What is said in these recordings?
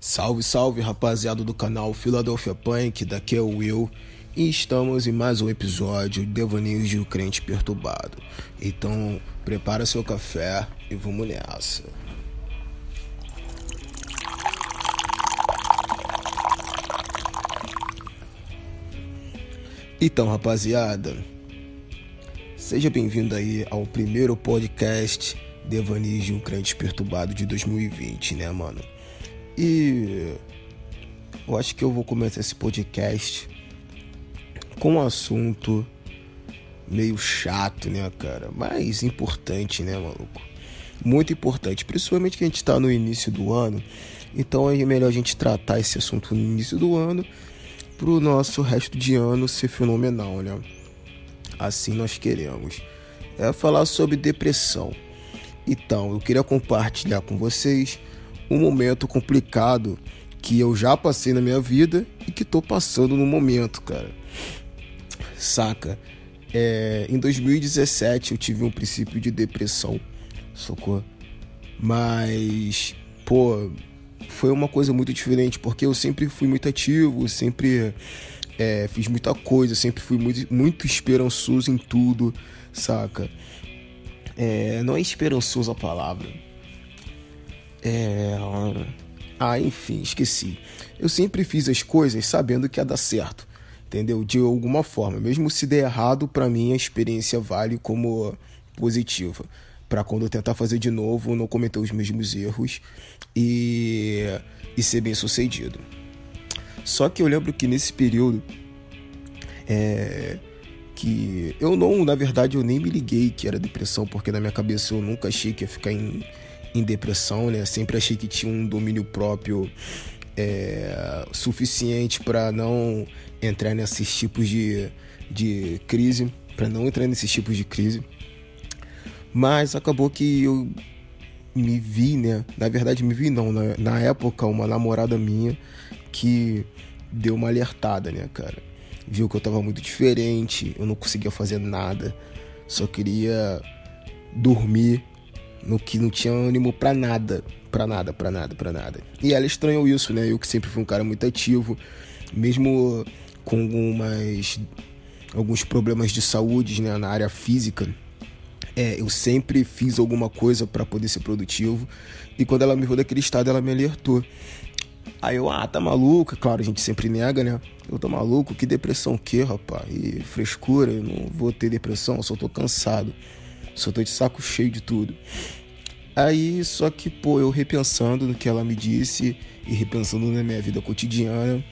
Salve, salve, rapaziada do canal Philadelphia Punk, daqui é o Will e estamos em mais um episódio de Devaneios de um Crente Perturbado. Então, prepara seu café e vamos nessa. Então, rapaziada, seja bem-vindo aí ao primeiro podcast Devaneios de um Crente Perturbado de 2020, né, mano? E eu acho que eu vou começar esse podcast com um assunto meio chato, né, cara? Mas importante, né, maluco? Muito importante, principalmente que a gente tá no início do ano. Então é melhor a gente tratar esse assunto no início do ano pro nosso resto de ano ser fenomenal, né? Assim nós queremos. É falar sobre depressão. Então, eu queria compartilhar com vocês um momento complicado que eu já passei na minha vida e que tô passando no momento, cara. Saca? É, em 2017 eu tive um princípio de depressão, socorro. Mas, pô, foi uma coisa muito diferente, porque eu sempre fui muito ativo, sempre é, fiz muita coisa, sempre fui muito, muito esperançoso em tudo, saca? É, não é esperançoso a palavra é... Ah, enfim, esqueci. Eu sempre fiz as coisas sabendo que ia dar certo, entendeu? De alguma forma. Mesmo se der errado, para mim a experiência vale como positiva. Para quando eu tentar fazer de novo, não cometer os mesmos erros e, e ser bem sucedido. Só que eu lembro que nesse período. É, que eu não, na verdade, eu nem me liguei que era depressão, porque na minha cabeça eu nunca achei que ia ficar em em depressão, né? Sempre achei que tinha um domínio próprio é, suficiente para não entrar nesses tipos de, de crise, para não entrar nesses tipos de crise. Mas acabou que eu me vi, né? Na verdade, me vi não. Na, na época, uma namorada minha que deu uma alertada, né, cara? Viu que eu tava muito diferente, eu não conseguia fazer nada, só queria dormir no que não tinha ânimo para nada, para nada, para nada, para nada. E ela estranhou isso, né? Eu que sempre fui um cara muito ativo, mesmo com algumas alguns problemas de saúde, né, na área física. É, eu sempre fiz alguma coisa para poder ser produtivo. E quando ela me viu daquele estado, ela me alertou. Aí eu, ah, tá maluco? Claro, a gente sempre nega, né? Eu tô maluco? Que depressão o quê, rapaz? E frescura, eu não vou ter depressão, eu só tô cansado. Só tô de saco cheio de tudo. Aí, só que, pô, eu repensando no que ela me disse e repensando na minha vida cotidiana,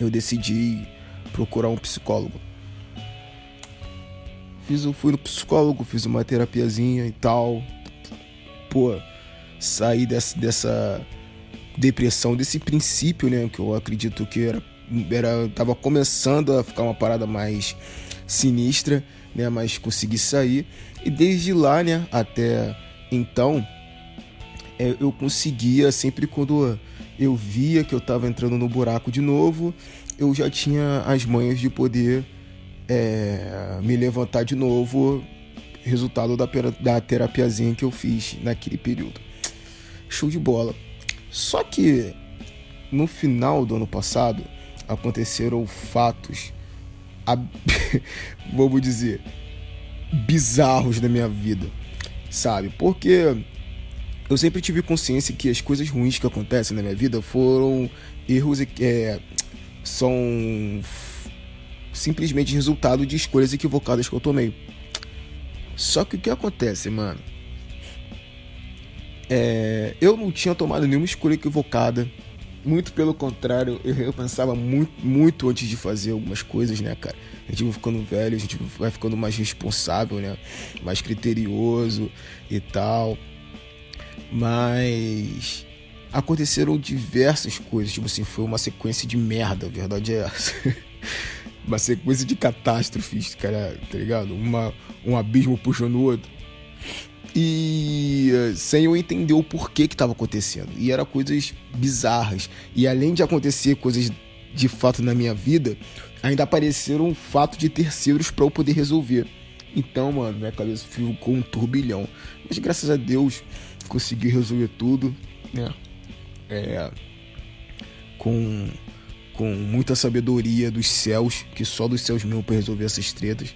eu decidi procurar um psicólogo. Fiz, eu fui no psicólogo, fiz uma terapiazinha e tal. Pô, saí dessa, dessa depressão, desse princípio, né? Que eu acredito que era, era. Tava começando a ficar uma parada mais sinistra, né? Mas consegui sair. E desde lá, né, até então, é, eu conseguia, sempre quando eu via que eu estava entrando no buraco de novo, eu já tinha as manhas de poder é, me levantar de novo, resultado da, da terapiazinha que eu fiz naquele período. Show de bola. Só que no final do ano passado aconteceram fatos, vamos dizer, bizarros da minha vida, sabe? Porque eu sempre tive consciência que as coisas ruins que acontecem na minha vida foram erros é, são simplesmente resultado de escolhas equivocadas que eu tomei. Só que o que acontece, mano? É, eu não tinha tomado nenhuma escolha equivocada muito pelo contrário, eu, pensava muito, muito antes de fazer algumas coisas, né, cara? A gente vai ficando velho, a gente vai ficando mais responsável, né? Mais criterioso e tal. Mas aconteceram diversas coisas, tipo assim, foi uma sequência de merda, a verdade é essa. uma sequência de catástrofes, cara, tá ligado? Uma, um abismo puxando o outro e eh, sem eu entender o porquê que estava acontecendo. E era coisas bizarras. E além de acontecer coisas de fato na minha vida, ainda apareceram um fato de terceiros para eu poder resolver. Então, mano, minha cabeça ficou um turbilhão. Mas graças a Deus consegui resolver tudo, né? É, com, com muita sabedoria dos céus, que só dos céus mesmo para resolver essas tretas.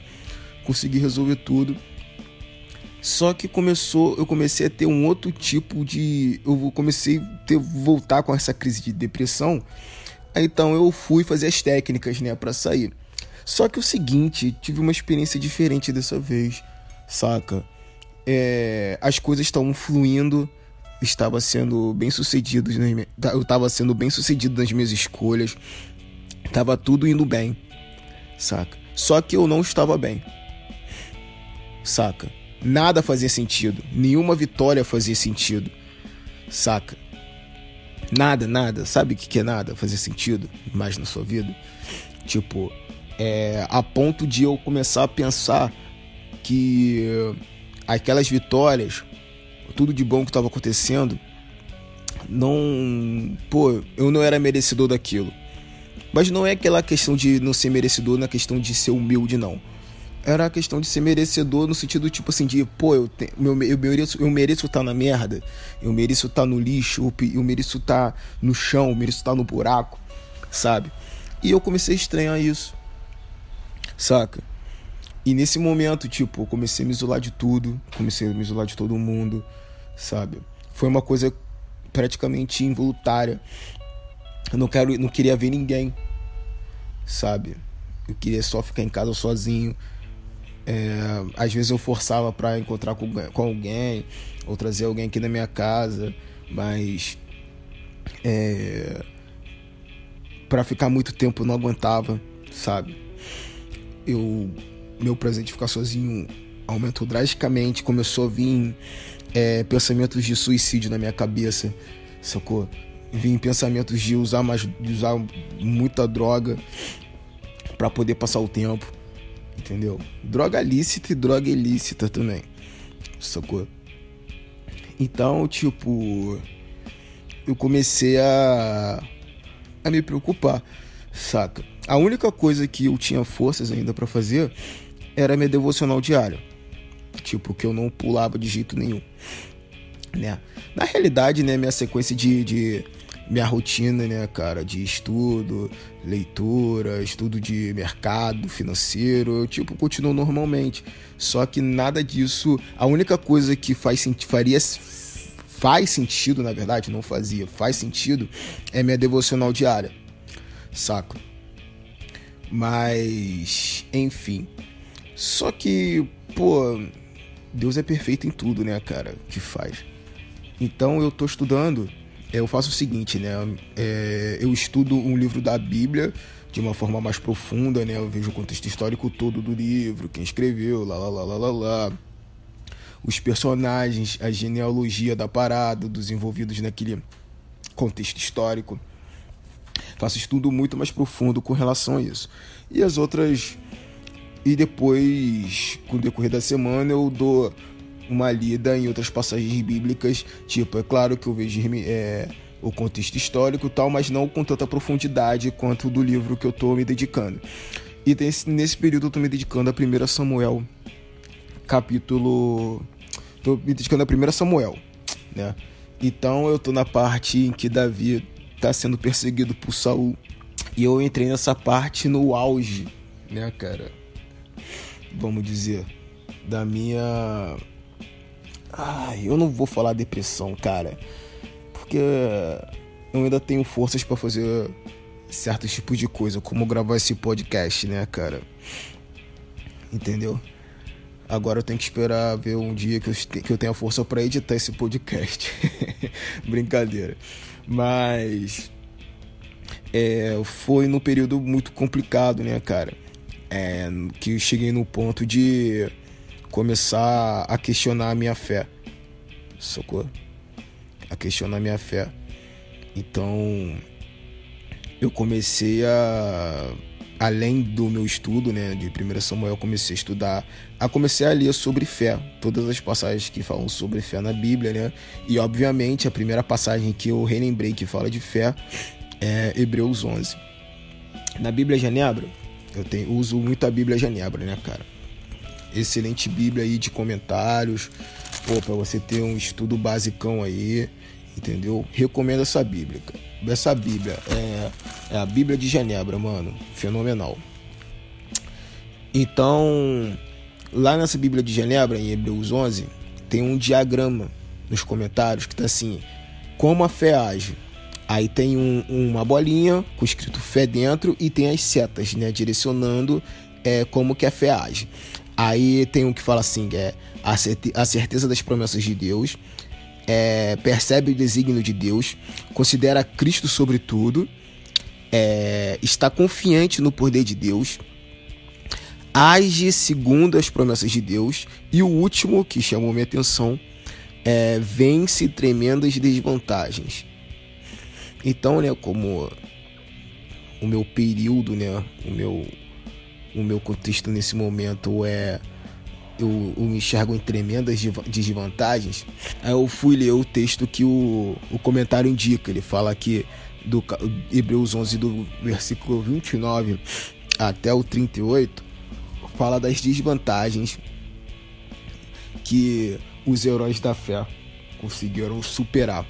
Consegui resolver tudo. Só que começou, eu comecei a ter um outro tipo de, eu comecei a ter, voltar com essa crise de depressão. Então eu fui fazer as técnicas, né, para sair. Só que o seguinte, tive uma experiência diferente dessa vez, saca? É, as coisas estavam fluindo, estava sendo bem sucedido, eu estava sendo bem sucedido nas minhas escolhas, estava tudo indo bem, saca? Só que eu não estava bem, saca? Nada fazia sentido, nenhuma vitória fazia sentido, saca? Nada, nada. Sabe o que é nada fazer sentido mais na sua vida? Tipo, é, a ponto de eu começar a pensar que aquelas vitórias, tudo de bom que estava acontecendo, não. Pô, eu não era merecedor daquilo. Mas não é aquela questão de não ser merecedor na questão de ser humilde, não. Era a questão de ser merecedor no sentido, tipo assim, de, pô, eu, te, eu, eu, mereço, eu mereço estar tá na merda, eu mereço estar tá no lixo, eu mereço estar tá no chão, eu mereço estar no buraco, sabe? E eu comecei a estranhar isso saca? E nesse momento, tipo, eu comecei a me isolar de tudo, comecei a me isolar de todo mundo, sabe? Foi uma coisa praticamente involuntária. Eu não quero, não queria ver ninguém, sabe? Eu queria só ficar em casa sozinho. É, às vezes eu forçava para encontrar com, com alguém ou trazer alguém aqui na minha casa, mas é, para ficar muito tempo eu não aguentava, sabe? eu meu prazer de ficar sozinho aumentou drasticamente, começou a vir é, pensamentos de suicídio na minha cabeça, sacou? Vim pensamentos de usar mais, de usar muita droga para poder passar o tempo, entendeu? Droga lícita e droga ilícita também, sacou? Então, tipo, eu comecei a, a me preocupar, saca? A única coisa que eu tinha forças ainda para fazer era minha devocional diária. Tipo, que eu não pulava de jeito nenhum. Né? Na realidade, né, minha sequência de, de minha rotina, né, cara, de estudo, leitura, estudo de mercado financeiro, eu tipo continuo normalmente. Só que nada disso, a única coisa que faz faria faz sentido, na verdade, não fazia, faz sentido é minha devocional diária. Saco? Mas, enfim. Só que, pô, Deus é perfeito em tudo, né, cara, que faz. Então eu tô estudando, eu faço o seguinte, né? É, eu estudo um livro da Bíblia de uma forma mais profunda, né? Eu vejo o contexto histórico todo do livro, quem escreveu, lá, lá, lá, lá, lá, lá. Os personagens, a genealogia da parada, dos envolvidos naquele contexto histórico faço estudo muito mais profundo com relação a isso. E as outras. E depois, com o decorrer da semana, eu dou uma lida em outras passagens bíblicas. Tipo, é claro que eu vejo é, o contexto histórico tal, mas não com tanta profundidade quanto do livro que eu estou me dedicando. E nesse período eu estou me dedicando a 1 Samuel, capítulo. Estou me dedicando a 1 Samuel, né? Então eu estou na parte em que Davi tá sendo perseguido por Saul. E eu entrei nessa parte no auge, né, cara? Vamos dizer, da minha. Ai, eu não vou falar depressão, cara. Porque eu ainda tenho forças para fazer certos tipos de coisa, como gravar esse podcast, né, cara? Entendeu? Agora eu tenho que esperar ver um dia que eu, tenha força para editar esse podcast. Brincadeira. Mas é, foi num período muito complicado, né, cara? É, que eu cheguei no ponto de começar a questionar a minha fé. Socorro? A questionar a minha fé. Então eu comecei a além do meu estudo, né, de 1 Samuel, comecei a estudar, a comecei a ler sobre fé, todas as passagens que falam sobre fé na Bíblia, né? E obviamente a primeira passagem que eu relembrei que fala de fé é Hebreus 11. Na Bíblia Genebra, eu tenho, uso muito a Bíblia Genebra, né, cara? Excelente Bíblia aí de comentários, pô, para você ter um estudo basicão aí, entendeu? Recomendo essa Bíblia, essa Bíblia. É, é a Bíblia de Genebra, mano. Fenomenal. Então, lá nessa Bíblia de Genebra, em Hebreus 11, tem um diagrama nos comentários que tá assim: como a fé age. Aí tem um, uma bolinha com escrito fé dentro e tem as setas, né, direcionando é, como que a fé age. Aí tem um que fala assim, é a certeza das promessas de Deus, é, percebe o desígnio de Deus, considera Cristo sobre tudo, é, está confiante no poder de Deus, age segundo as promessas de Deus, e o último, que chamou minha atenção, é, vence tremendas desvantagens. Então, né, como o meu período, né, o meu, o meu contexto nesse momento é eu, eu me enxergo em tremendas desvantagens, aí eu fui ler o texto que o, o comentário indica. Ele fala que do Hebreus 11, do versículo 29 até o 38, fala das desvantagens que os heróis da fé conseguiram superar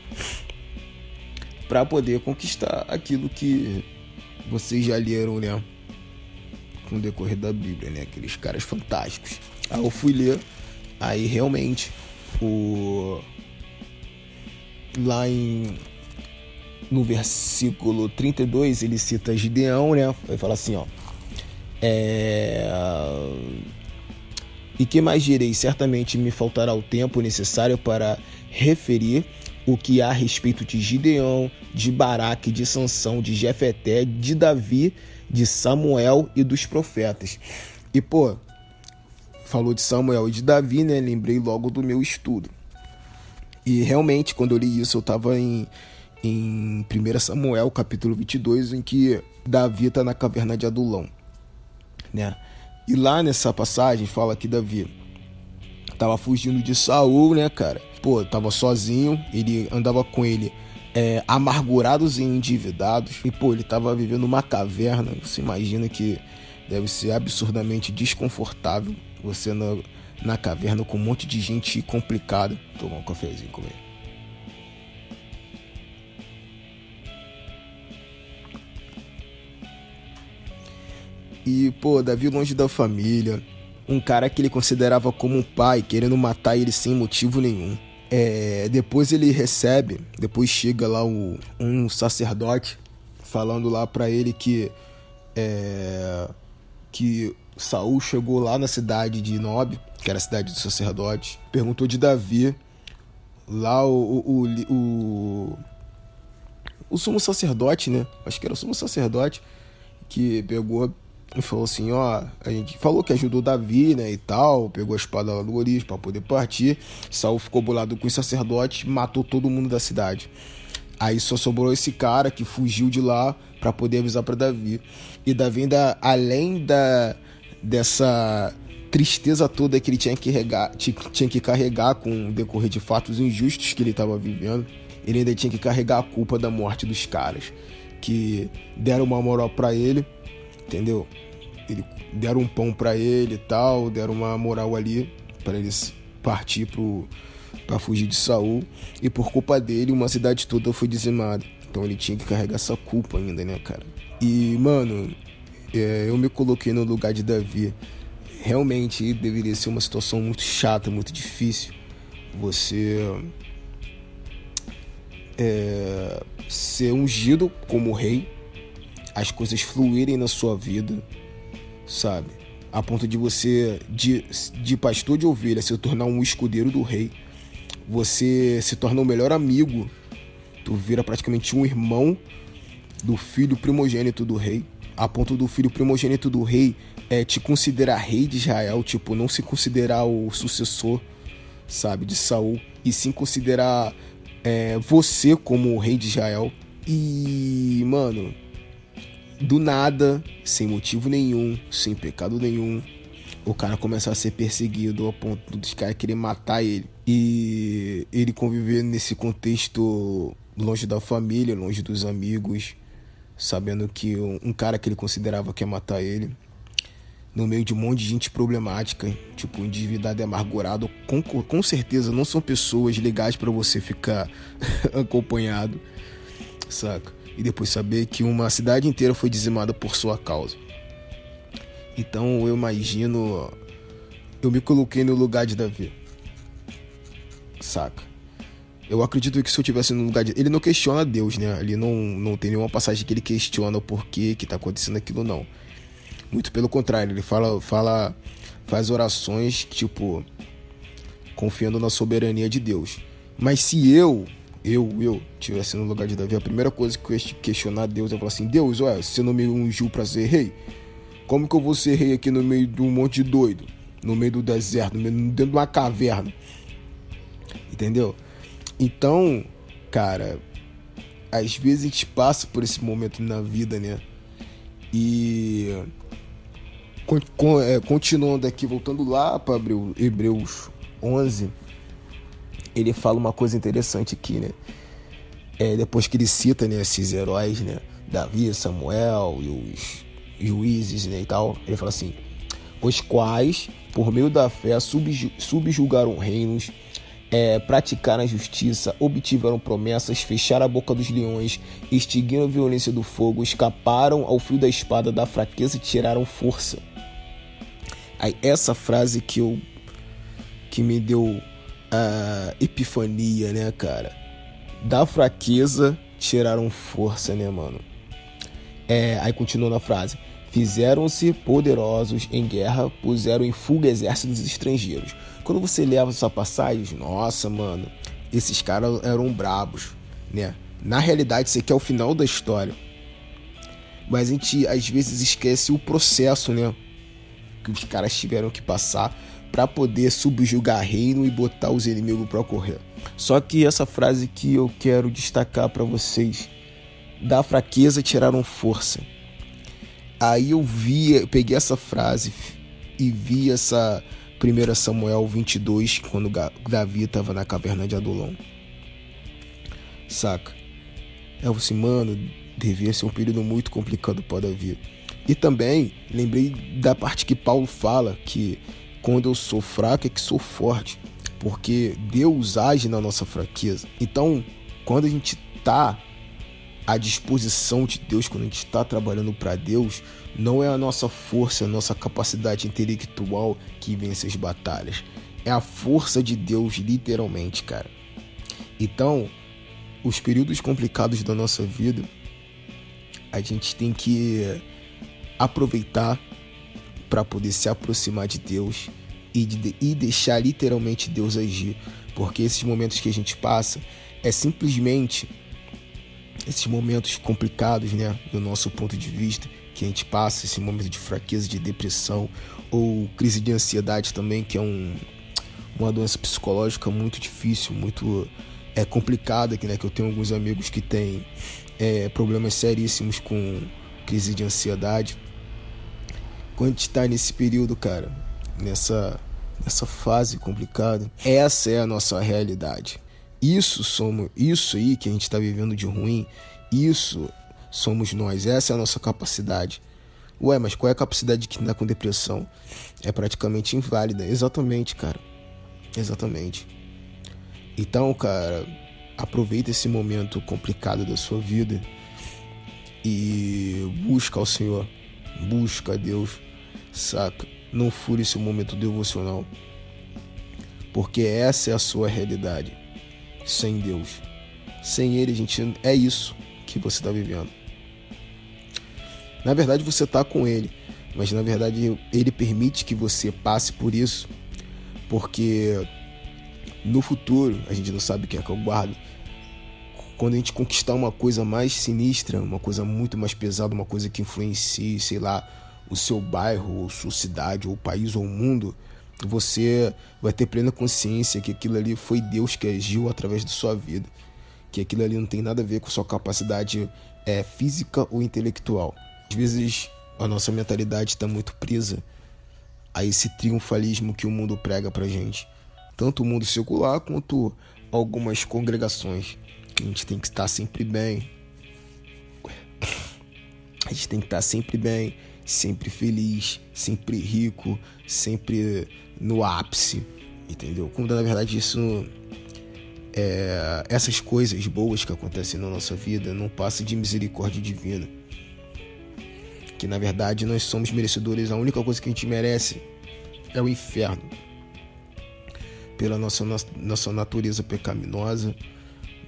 para poder conquistar aquilo que vocês já leram, né? Com o decorrer da Bíblia, né? Aqueles caras fantásticos. Aí eu fui ler, aí realmente o lá em no versículo 32 ele cita Gideão, né? Ele fala assim, ó. É... E que mais direi? Certamente me faltará o tempo necessário para referir o que há a respeito de Gideão, de Baraque, de Sansão, de Jefeté, de Davi, de Samuel e dos profetas. E pô, falou de Samuel e de Davi, né? Lembrei logo do meu estudo. E realmente, quando eu li isso, eu estava em, em 1 Samuel, capítulo 22, em que Davi está na caverna de Adulão, né? E lá nessa passagem fala que Davi tava fugindo de Saul, né, cara? Pô, tava sozinho, ele andava com ele é, amargurados e endividados. E, pô, ele tava vivendo uma caverna. Você imagina que deve ser absurdamente desconfortável você na, na caverna com um monte de gente complicada. Tomar um cafezinho comigo. E, pô, Davi longe da família. Um cara que ele considerava como um pai, querendo matar ele sem motivo nenhum. É, depois ele recebe, depois chega lá o, um sacerdote falando lá para ele que é, que Saul chegou lá na cidade de Nob, que era a cidade do sacerdote, perguntou de Davi. Lá o, o, o, o, o sumo sacerdote, né? Acho que era o sumo sacerdote que pegou e falou assim, ó, a gente falou que ajudou Davi, né, e tal, pegou a espada lá do Golias para poder partir. Saul ficou bolado com os sacerdotes, matou todo mundo da cidade. Aí só sobrou esse cara que fugiu de lá para poder avisar para Davi. E Davi ainda além da dessa tristeza toda que ele tinha que, regar, tinha que carregar com o decorrer de fatos injustos que ele estava vivendo, ele ainda tinha que carregar a culpa da morte dos caras que deram uma moral para ele, entendeu? Ele deram um pão para ele e tal, deram uma moral ali para ele partir pro para fugir de Saul e por culpa dele uma cidade toda foi dizimada. Então ele tinha que carregar essa culpa ainda, né, cara? E mano, é, eu me coloquei no lugar de Davi. Realmente deveria ser uma situação muito chata, muito difícil. Você é, ser ungido como rei, as coisas fluírem na sua vida, sabe? A ponto de você, de, de pastor de ovelha, se tornar um escudeiro do rei. Você se torna o melhor amigo. Tu vira praticamente um irmão do filho primogênito do rei a ponto do filho primogênito do rei é, te considerar rei de Israel, tipo, não se considerar o sucessor, sabe, de Saul, e sim considerar é, você como o rei de Israel. E, mano, do nada, sem motivo nenhum, sem pecado nenhum, o cara começa a ser perseguido ao ponto dos caras querer matar ele. E ele conviver nesse contexto longe da família, longe dos amigos, sabendo que um, cara que ele considerava que ia matar ele, no meio de um monte de gente problemática, tipo, endividado e amargurado, com, com certeza não são pessoas legais para você ficar acompanhado, saca? E depois saber que uma cidade inteira foi dizimada por sua causa. Então eu imagino, eu me coloquei no lugar de Davi. Saca? Eu acredito que se eu tivesse no lugar de. Ele não questiona Deus, né? Ele não, não tem nenhuma passagem que ele questiona o porquê que tá acontecendo aquilo, não. Muito pelo contrário, ele fala, fala faz orações, tipo, confiando na soberania de Deus. Mas se eu, eu, eu, tivesse no lugar de Davi, a primeira coisa que eu ia questionar Deus é falar assim: Deus, ué, você não me ungiu pra ser rei? Como que eu vou ser rei aqui no meio de um monte de doido? No meio do deserto, dentro de uma caverna? Entendeu? Então, cara, às vezes a gente passa por esse momento na vida, né? E é, continuando aqui, voltando lá para Hebreus 11, ele fala uma coisa interessante aqui, né? É, depois que ele cita né, esses heróis, né? Davi, Samuel e os juízes né, e tal, ele fala assim: os quais, por meio da fé, subjugaram reinos é, praticaram a justiça, obtiveram promessas, fecharam a boca dos leões, extinguiram a violência do fogo, escaparam ao fio da espada da fraqueza e tiraram força. Aí essa frase que eu que me deu a epifania, né, cara? Da fraqueza tiraram força, né, mano? É, aí continua na frase. Fizeram-se poderosos em guerra, puseram em fuga exércitos estrangeiros. Quando você leva essa passagem, nossa, mano, esses caras eram brabos, né? Na realidade, isso aqui é o final da história. Mas a gente às vezes esquece o processo, né? Que os caras tiveram que passar para poder subjugar reino e botar os inimigos para correr. Só que essa frase que eu quero destacar para vocês, da fraqueza tiraram força. Aí eu vi, eu peguei essa frase e vi essa 1 Samuel 22, quando Davi estava na caverna de Adulão. Saca? É assim, mano, devia ser um período muito complicado para Davi. E também lembrei da parte que Paulo fala que quando eu sou fraco é que sou forte, porque Deus age na nossa fraqueza. Então, quando a gente tá a disposição de Deus, quando a gente está trabalhando para Deus, não é a nossa força, a nossa capacidade intelectual que vence as batalhas. É a força de Deus, literalmente, cara. Então, os períodos complicados da nossa vida, a gente tem que aproveitar para poder se aproximar de Deus e, de, e deixar literalmente Deus agir. Porque esses momentos que a gente passa é simplesmente esses momentos complicados, né, do nosso ponto de vista, que a gente passa, esse momento de fraqueza, de depressão ou crise de ansiedade também, que é um, uma doença psicológica muito difícil, muito é, complicada, que, né, que eu tenho alguns amigos que têm é, problemas seríssimos com crise de ansiedade. Quando a gente está nesse período, cara, nessa, nessa fase complicada, essa é a nossa realidade. Isso somos, isso aí que a gente está vivendo de ruim, isso somos nós. Essa é a nossa capacidade. Ué, mas qual é a capacidade de quem com depressão? É praticamente inválida. Exatamente, cara. Exatamente. Então, cara, aproveita esse momento complicado da sua vida e busca ao Senhor. Busca a Deus, saca? Não fure esse momento devocional. Porque essa é a sua realidade sem Deus. Sem Ele, gente é isso que você está vivendo. Na verdade, você está com Ele, mas na verdade Ele permite que você passe por isso, porque no futuro a gente não sabe o que é que eu guardo. Quando a gente conquistar uma coisa mais sinistra, uma coisa muito mais pesada, uma coisa que influencie, sei lá, o seu bairro, ou sua cidade, ou o país, ou o mundo, você vai ter plena consciência que aquilo ali foi Deus que agiu através da sua vida, que aquilo ali não tem nada a ver com sua capacidade é, física ou intelectual. Às vezes a nossa mentalidade está muito presa a esse triunfalismo que o mundo prega pra gente, tanto o mundo secular quanto algumas congregações. A gente tem que estar sempre bem. A gente tem que estar sempre bem, sempre feliz, sempre rico, sempre no ápice, entendeu? Quando na verdade isso é, essas coisas boas que acontecem na nossa vida não passam de misericórdia divina. Que na verdade nós somos merecedores, a única coisa que a gente merece é o inferno. Pela nossa, nossa natureza pecaminosa,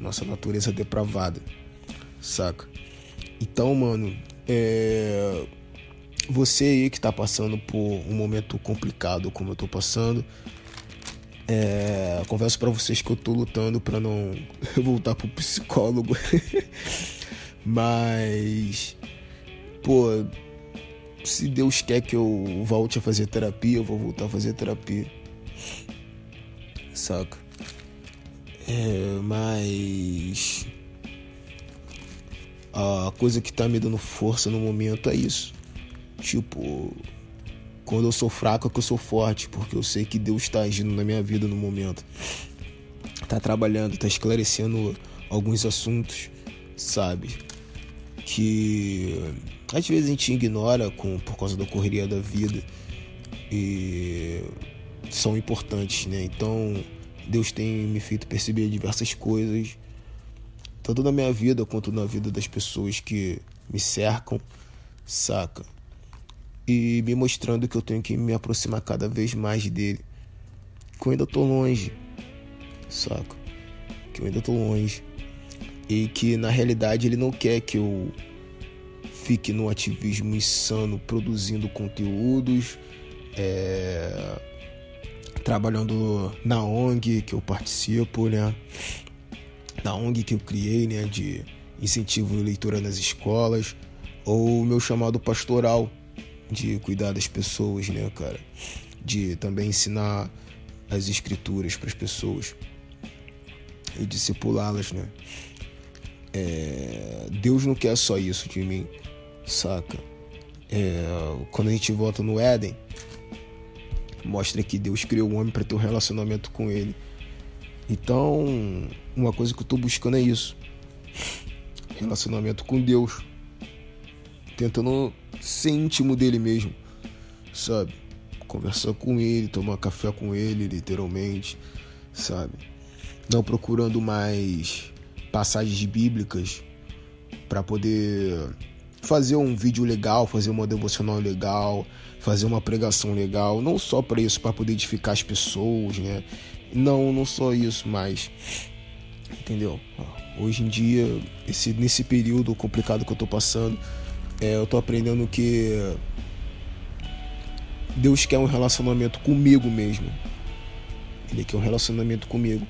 nossa natureza depravada, saca? Então, mano, é... você aí que tá passando por um momento complicado como eu tô passando, é, confesso para vocês que eu tô lutando para não voltar pro psicólogo. Mas, pô, se Deus quer que eu volte a fazer terapia, eu vou voltar a fazer terapia. Saca? É, mas. A coisa que tá me dando força no momento é isso. Tipo, quando eu sou fraco é que eu sou forte, porque eu sei que Deus está agindo na minha vida no momento. Tá trabalhando, tá esclarecendo alguns assuntos, sabe? Que às vezes a gente ignora com, por causa da correria da vida e são importantes, né? Então Deus tem me feito perceber diversas coisas, tanto na minha vida quanto na vida das pessoas que me cercam, saca? E me mostrando que eu tenho que me aproximar cada vez mais dele. Que eu ainda tô longe, saca? Que eu ainda tô longe. E que na realidade ele não quer que eu fique no ativismo insano produzindo conteúdos, é, trabalhando na ONG que eu participo, né? Na ONG que eu criei, né? De incentivo à leitura nas escolas, ou meu chamado pastoral, de cuidar das pessoas, né, cara? De também ensinar as escrituras para as pessoas e discipulá-las, né? É, Deus não quer só isso de mim, saca? É, quando a gente volta no Éden, mostra que Deus criou o homem para ter um relacionamento com ele. Então, uma coisa que eu estou buscando é isso: relacionamento com Deus, tentando ser íntimo dele mesmo, sabe? Conversar com ele, tomar café com ele, literalmente, sabe? Não procurando mais passagens bíblicas para poder fazer um vídeo legal, fazer uma devocional legal, fazer uma pregação legal, não só para isso, para poder edificar as pessoas, né? Não, não só isso, mas entendeu? Hoje em dia, esse, nesse período complicado que eu tô passando, é, eu tô aprendendo que Deus quer um relacionamento comigo mesmo. Ele quer um relacionamento comigo.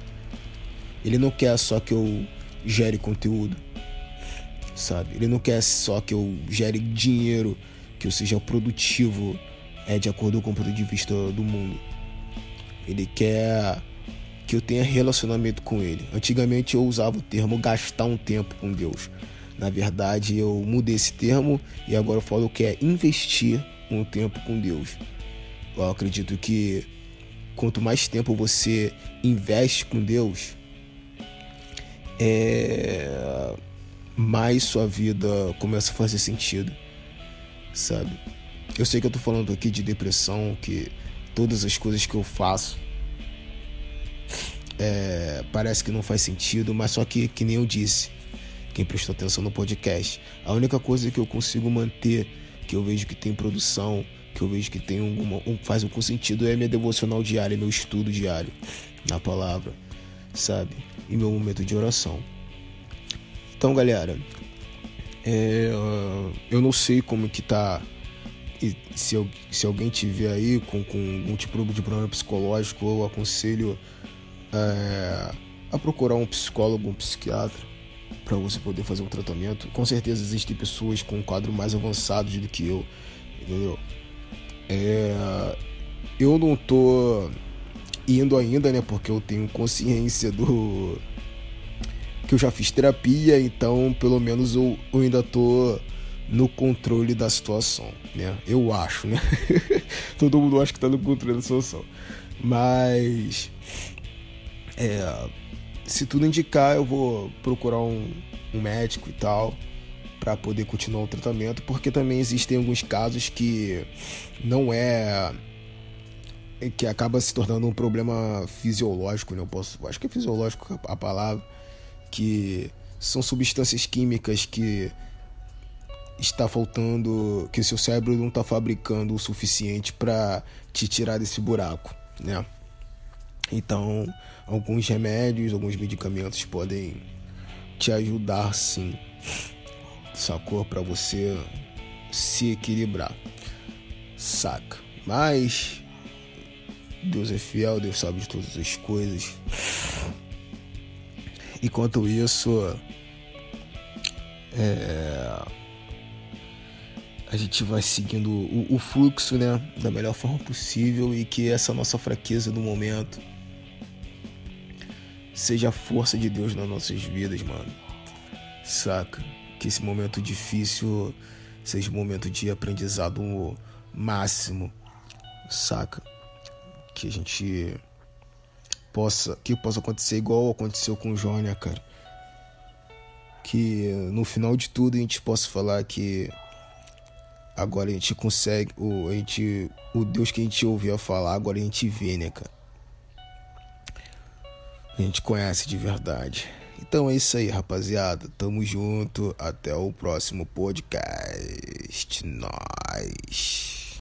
Ele não quer só que eu gere conteúdo, sabe? Ele não quer só que eu gere dinheiro, que eu seja produtivo, é de acordo com o ponto de vista do mundo. Ele quer que eu tenha relacionamento com ele. Antigamente eu usava o termo gastar um tempo com Deus. Na verdade, eu mudei esse termo e agora eu falo que é investir um tempo com Deus. Eu acredito que quanto mais tempo você investe com Deus, é... mais sua vida começa a fazer sentido, sabe? Eu sei que eu tô falando aqui de depressão, que todas as coisas que eu faço é... parece que não faz sentido, mas só que, que nem eu disse, quem prestou atenção no podcast. A única coisa que eu consigo manter, que eu vejo que tem produção, que eu vejo que tem alguma, um, faz um sentido é minha devocional diária, meu estudo diário na palavra, sabe? E meu momento de oração. Então, galera, é, eu não sei como que tá. Se, se alguém tiver aí com, com algum tipo de problema psicológico, eu aconselho é, a procurar um psicólogo, um psiquiatra, para você poder fazer um tratamento. Com certeza existem pessoas com um quadro mais avançado do que eu, entendeu? É, eu não tô indo ainda, né? Porque eu tenho consciência do que eu já fiz terapia, então pelo menos eu, eu ainda tô no controle da situação, né? Eu acho, né? Todo mundo acha que tá no controle da situação. Mas é, se tudo indicar, eu vou procurar um, um médico e tal para poder continuar o tratamento, porque também existem alguns casos que não é que acaba se tornando um problema fisiológico, né? Eu posso, acho que é fisiológico a palavra, que são substâncias químicas que está faltando, que seu cérebro não está fabricando o suficiente para te tirar desse buraco, né? Então, alguns remédios, alguns medicamentos podem te ajudar sim, sacou? Para você se equilibrar, saca? Mas Deus é fiel, Deus sabe de todas as coisas. Enquanto isso, é, a gente vai seguindo o, o, fluxo, né, da melhor forma possível e que essa nossa fraqueza do momento seja a força de Deus nas nossas vidas, mano. Saca? Que esse momento difícil seja um momento de aprendizado máximo, saca? Que a gente possa que possa acontecer igual aconteceu com o Jônia, cara. Que no final de tudo a gente possa falar que agora a gente consegue, o, a gente, o Deus que a gente ouvia falar, agora a gente vê, né, cara? A gente conhece de verdade. Então é isso aí, rapaziada. Tamo junto. Até o próximo podcast. Nós.